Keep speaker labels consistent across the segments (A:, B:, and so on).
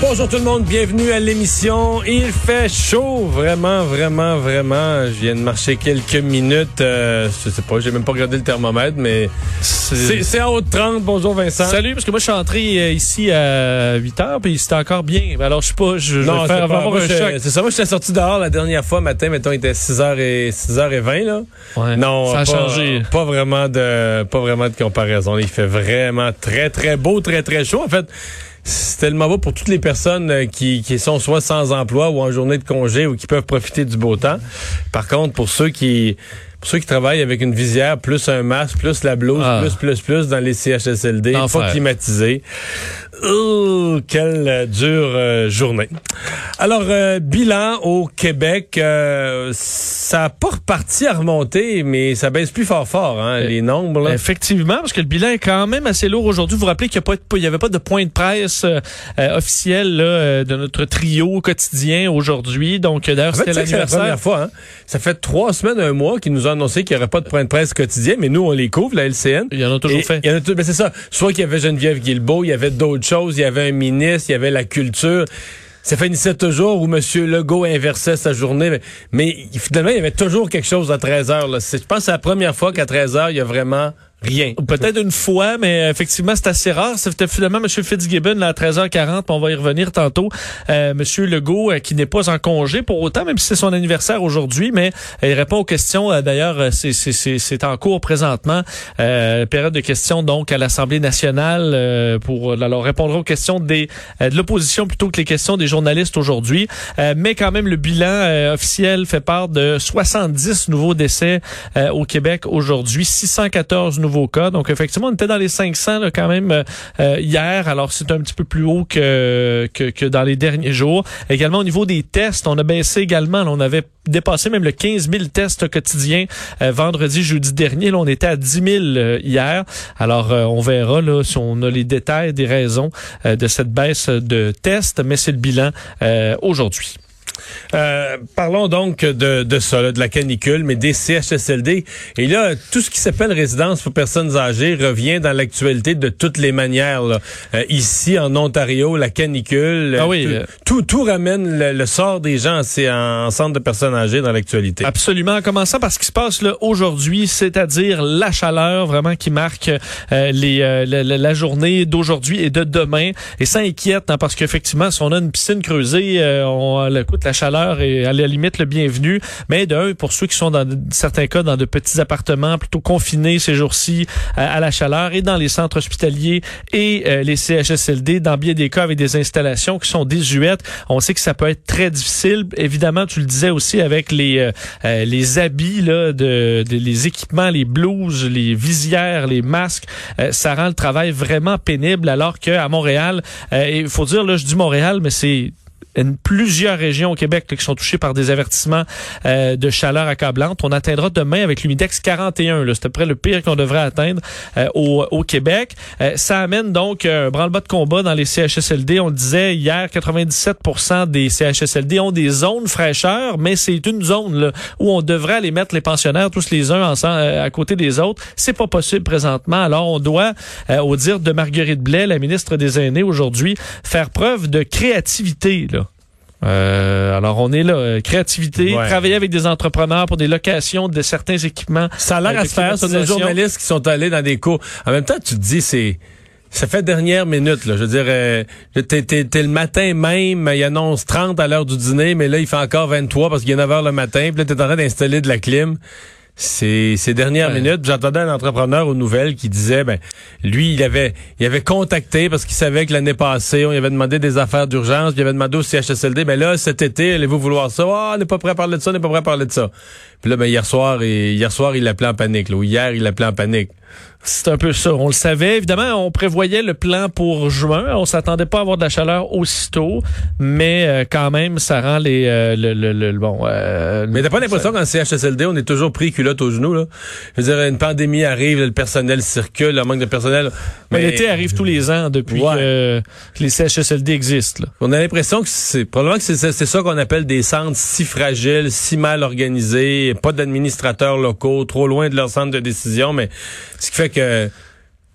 A: Bonjour tout le monde, bienvenue à l'émission. Il fait chaud, vraiment, vraiment, vraiment. Je viens de marcher quelques minutes. Euh, je sais pas, j'ai même pas regardé le thermomètre, mais c'est c'est à haute 30. Bonjour Vincent.
B: Salut, parce que moi je suis entré euh, ici à 8 heures, puis c'était encore bien. Alors je sais pas, je, je
A: Non,
B: vais
A: c'est
B: faire
A: pas-
B: avoir
A: moi,
B: un choc.
A: C'est ça, moi j'étais sorti dehors la dernière fois matin, mettons, il était 6h et 6h20 là.
B: Ouais,
A: Non,
B: ça a
A: pas,
B: changé.
A: Pas vraiment de pas vraiment de comparaison. Il fait vraiment très très beau, très très chaud. En fait, c'est tellement beau pour toutes les personnes euh, qui, qui sont soit sans emploi ou en journée de congé ou qui peuvent profiter du beau temps. Par contre, pour ceux qui pour ceux qui travaillent avec une visière, plus un masque, plus la blouse,
B: Ah.
A: plus, plus, plus dans les CHSLD,
B: L'enfer.
A: climatisés. Oh, quelle euh, dure euh, journée. Alors, euh, bilan au Québec, euh, ça n'a pas reparti à remonter, mais ça baisse plus fort fort, hein, les nombres. Là.
B: Effectivement, parce que le bilan est quand même assez lourd aujourd'hui. Vous vous rappelez qu'il n'y avait pas de point de presse officiel là, de notre trio quotidien aujourd'hui. Donc, d'ailleurs,
A: En fait,
B: c'était
A: la première fois. Hein? Ça fait trois semaines, un mois qu'ils nous ont annoncé qu'il n'y aurait pas de point de presse quotidien, mais nous, on les couvre, la LCN.
B: Il y en a toujours
A: Et
B: fait.
A: Il y en a tout- ben c'est ça. Soit qu'il y avait Geneviève Guilbeault, il y avait d'autres choses, il y avait un ministre, il y avait la culture. Ça finissait toujours où M. Legault inversait sa journée. Mais, mais finalement, il y avait toujours quelque chose à 13 heures. Là. Je pense que c'est la première fois qu'à 13 heures, il y a vraiment rien.
B: Peut-être une fois, mais effectivement, c'est assez rare. C'était finalement M. Fitzgibbon là, à 13h40, puis on va y revenir tantôt. Euh, M. Legault, euh, qui n'est pas en congé pour autant, même si c'est son anniversaire aujourd'hui, mais euh, il répond aux questions. euh, D'ailleurs, c'est- en cours présentement. Euh, période de questions donc à l'Assemblée nationale euh, pour alors répondre aux questions des de l'opposition plutôt que les questions des journalistes aujourd'hui. Mais quand même, le bilan officiel fait part de 70 nouveaux décès au Québec aujourd'hui, 614 nouveaux cas. Donc effectivement, on était dans les 500 là, quand même euh, hier. Alors c'est un petit peu plus haut que, que que dans les derniers jours. Également au niveau des tests, on a baissé également. On avait dépassé même le 15 000 tests quotidiens euh, vendredi, jeudi dernier. Là, on était à 10 000 euh, hier. Alors euh, on verra là si on a les détails des raisons euh, de cette baisse de tests, mais c'est le bilan euh, aujourd'hui.
A: Euh, parlons donc de, de ça, là, de la canicule, mais des CHSLD. Et là, tout ce qui s'appelle résidence pour personnes âgées revient dans l'actualité de toutes les manières. là. Euh, ici, en Ontario, la canicule,
B: Ah oui,
A: tout,
B: euh.
A: tout, tout ramène le, le sort des gens c'est en, centre de personnes âgées dans l'actualité.
B: Absolument. En commençant par ce qui se passe là aujourd'hui, c'est-à-dire la chaleur vraiment qui marque euh, les, euh, la, la- journée d'aujourd'hui et de demain. Et ça inquiète hein, parce qu'effectivement, si on a une piscine creusée, euh, on le la chaleur est à la limite le bienvenu. Mais d'un, pour ceux qui sont dans certains cas dans de petits appartements plutôt confinés ces jours-ci euh, à la chaleur et dans les centres hospitaliers et euh, les CHSLD, dans bien des cas avec des installations qui sont désuètes, on sait que ça peut être très difficile. Évidemment, tu le disais aussi avec les euh, euh, les habits là, de, les équipements, les blouses, les visières, les masques, ça rend le travail vraiment pénible. Alors que à Montréal, il faut dire là, je dis Montréal, mais c'est une- plusieurs régions au Québec là, qui sont touchées par des avertissements euh, de chaleur accablante. On atteindra demain avec l'humidex 41. là. C'est à peu près le pire qu'on devrait atteindre euh, au, au Québec. Euh, ça amène donc un branle-bas de combat dans les CHSLD. On le disait hier, 97% des CHSLD ont des zones fraîcheur, mais c'est une zone là, où on devrait aller mettre les pensionnaires tous les uns ensemble, euh, à côté des autres. C'est pas possible présentement. Alors on doit, euh, au dire de Marguerite Blais, la ministre des Aînés aujourd'hui, faire preuve de créativité. Euh, alors on est là, euh, créativité,
A: Ouais.
B: travailler avec des entrepreneurs pour des locations de certains équipements.
A: Ça a l'air
B: euh,
A: à se faire. C'est des
B: climatisation.
A: journalistes qui sont allés dans des cours. En même temps, tu te dis, c'est... Ça fait dernière minute, là. Je veux dire, euh, t'es, t'es- t'es le matin même, il annonce 30 à l'heure du dîner, mais là, il fait encore 23 parce qu'il est 9 heures le matin, puis là, t'es en train d'installer de la clim. Ces dernières
B: Ouais.
A: minutes. J'entendais un entrepreneur aux nouvelles qui disait, ben, lui, il avait, il avait contacté parce qu'il savait que l'année passée, on lui avait demandé des affaires d'urgence, il avait demandé au CHSLD, ben là, cet été, allez-vous vouloir ça? Ah, on n'est pas prêt à parler de ça, on n'est pas prêt à parler de ça. Puis là, ben, hier soir, et, hier soir, il l'appelait en panique, là, ou hier, il l'appelait en panique.
B: C'est un peu ça. On le savait. Évidemment, on prévoyait le plan pour juin. On s'attendait pas à avoir de la chaleur aussitôt, mais euh, quand même, ça rend les euh, le, le, le, bon. Euh,
A: mais t'as pas l'impression qu'en CHSLD, on est toujours pris culotte aux genoux là? Je veux dire, une pandémie arrive, le personnel circule, le manque de personnel.
B: Mais, l'été arrive tous les ans depuis que, les CHSLD existent. Là.
A: On a l'impression que c'est probablement que c'est ça qu'on appelle des centres si fragiles, si mal organisés, pas d'administrateurs locaux, trop loin de leur centre de décision, mais ce qui fait que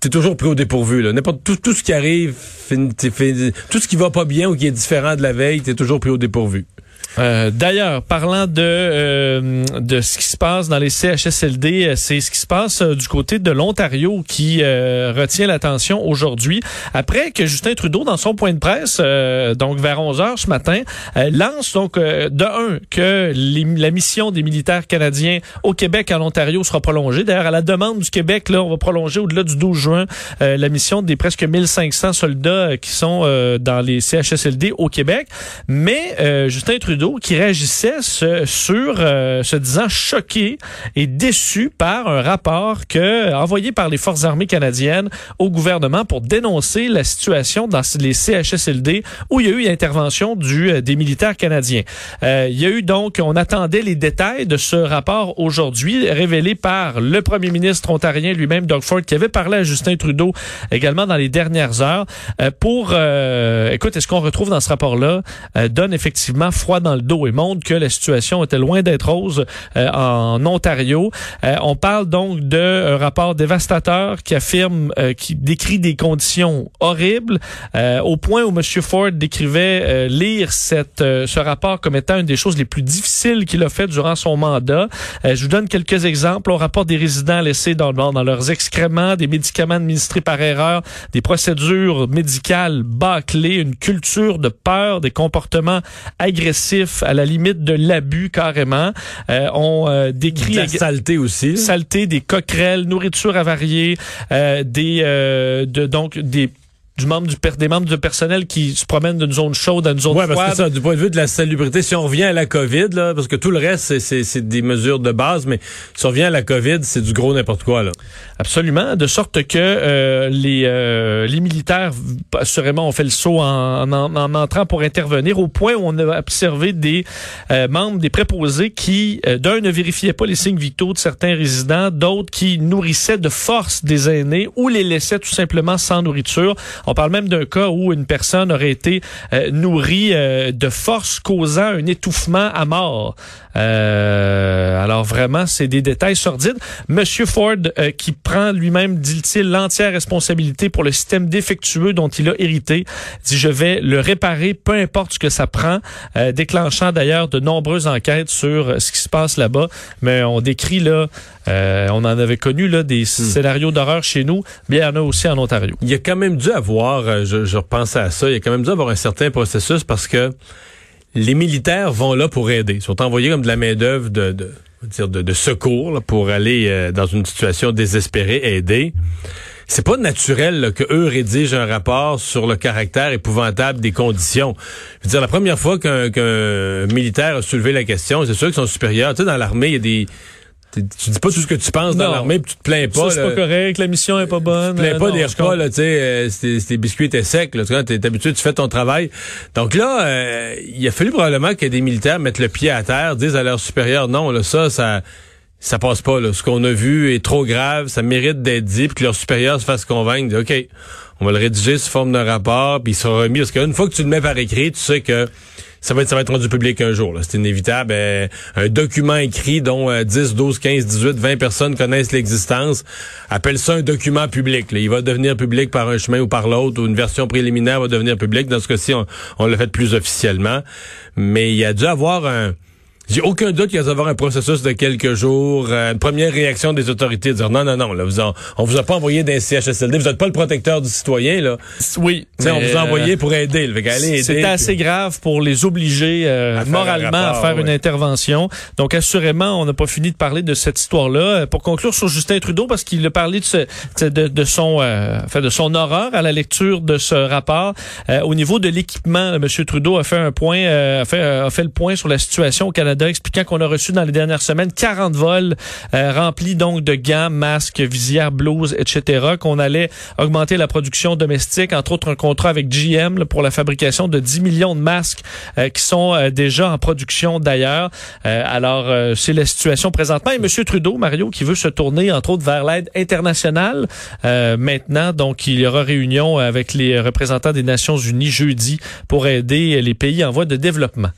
A: t'es toujours pris au dépourvu. Là. N'importe tout, ce qui arrive, tout ce qui va pas bien ou qui est différent de la veille, t'es toujours pris au dépourvu.
B: Euh, d'ailleurs, parlant de euh, de ce qui se passe dans les CHSLD, euh, c'est ce qui se passe du côté de l'Ontario qui retient l'attention aujourd'hui. Après que Justin Trudeau, dans son point de presse, donc vers 11 heures ce matin, lance donc de un que la mission des militaires canadiens au Québec en Ontario sera prolongée. D'ailleurs, à la demande du Québec, là, on va prolonger au-delà du 12 juin la mission des presque 1500 soldats qui sont dans les CHSLD au Québec. Mais Justin qui réagissait sur euh, se disant choqué et déçu par un rapport que envoyé par les forces armées canadiennes au gouvernement pour dénoncer la situation dans les CHSLD où il y a eu l'intervention euh, des militaires canadiens. Euh, il y a eu donc on attendait les détails de ce rapport aujourd'hui révélé par le premier ministre ontarien lui-même Doug Ford qui avait parlé à Justin Trudeau également dans les dernières heures pour écoute est-ce qu'on retrouve dans ce rapport là donne effectivement froid dans le dos et montre que la situation était loin d'être rose euh, en Ontario. Euh, on parle donc d'un rapport dévastateur qui affirme, euh, qui décrit des conditions horribles, au point où M. Ford décrivait lire cette, ce rapport comme étant une des choses les plus difficiles qu'il a fait durant son mandat. je vous donne quelques exemples. On rapporte des résidents laissés dans, dans leurs excréments, des médicaments administrés par erreur, des procédures médicales bâclées, une culture de peur, des comportements agressifs à la limite de l'abus carrément. Euh, on euh, décrit
A: la saleté aussi.
B: Saleté, des coquerelles, nourriture avariée, euh, des de donc des du membre du des membres du personnel qui se promènent d'une zone chaude à une zone ouais, froide. parce
A: que ça, du point de vue de la salubrité, si on revient à la COVID, là, parce que tout le reste, c'est des mesures de base, mais si on revient à la COVID, c'est du gros n'importe quoi. Là.
B: Absolument, de sorte que euh, les, euh, les militaires, assurément, ont fait le saut en, en, en, entrant pour intervenir, au point où on a observé des euh, membres, des préposés qui, d'un, ne vérifiaient pas les signes vitaux de certains résidents, d'autres qui nourrissaient de force des aînés ou les laissaient tout simplement sans nourriture. On parle même d'un cas où une personne aurait été euh, nourrie euh, de force causant un étouffement à mort. Euh, alors vraiment, c'est des détails sordides. Monsieur Ford, qui prend lui-même, dit-il, l'entière responsabilité pour le système défectueux dont il a hérité, dit je vais le réparer, peu importe ce que ça prend, déclenchant d'ailleurs de nombreuses enquêtes sur ce qui se passe là-bas. Mais on décrit là, on en avait connu là des hmm. scénarios d'horreur chez nous, mais il y en a aussi en Ontario.
A: Il y a quand même dû avoir euh, je, repensais à ça, il y a quand même dû avoir un certain processus parce que les militaires vont là pour aider. Ils sont envoyés comme de la main-d'œuvre de, de, secours pour aller euh, dans une situation désespérée aider. C'est pas naturel que eux rédigent un rapport sur le caractère épouvantable des conditions. Je veux dire, la première fois qu'un militaire a soulevé la question, c'est sûr que son supérieur, tu sais, dans l'armée, il y a des tu dis pas tout ce que tu penses dans l'armée, puis tu te plains pas.
B: Ça, c'est pas correct, la mission est pas bonne.
A: Tu te plains pas des repas, là, tu sais, euh, tes biscuits étaient secs, là, tu es habitué, tu fais ton travail. Donc là, euh, il a fallu probablement que des militaires mettent le pied à terre, disent à leur supérieur, non, là, ça, ça, ça passe pas, là. Ce qu'on a vu est trop grave, ça mérite d'être dit, puis que leur supérieur se fasse convaincre, OK, on va le rédiger sous forme de rapport, puis il sera remis, parce qu'une fois que tu le mets par écrit, tu sais que ça va être, ça va être rendu public un jour. C'est inévitable. Euh, un document écrit dont 10, 12, 15, 18, 20 personnes connaissent l'existence. Appelle ça un document public. Il va devenir public par un chemin ou par l'autre, ou une version préliminaire va devenir public. Dans ce cas-ci, on, on l'a fait plus officiellement. Mais il y a dû avoir un j'ai aucun doute qu'il va y avoir un processus de quelques jours, euh, une première réaction des autorités, de dire non, non, non, là, vous on vous a pas envoyé d'un CHSLD, vous n'êtes pas le protecteur du citoyen, là.
B: Oui.
A: on vous a envoyé pour aider.
B: C'est assez grave pour les obliger euh, moralement à faire une intervention. Donc, assurément, on n'a pas fini de parler de cette histoire-là. Euh, pour conclure sur Justin Trudeau, parce qu'il a parlé de, ce, de, de, son, euh, de son horreur à la lecture de ce rapport. au niveau de l'équipement, M. Trudeau a fait un point, a fait, a fait le point sur la situation au Canada Canada, expliquant qu'on a reçu dans les dernières semaines 40 vols euh, remplis donc de gants, masques, visières, blouses, etc., qu'on allait augmenter la production domestique, entre autres un contrat avec GM pour la fabrication de 10 millions de masques euh, qui sont euh, déjà en production d'ailleurs. Alors, c'est la situation présentement. Et M. Trudeau, Mario, qui veut se tourner, entre autres, vers l'aide internationale maintenant. Donc, il y aura réunion avec les représentants des Nations unies jeudi pour aider les pays en voie de développement.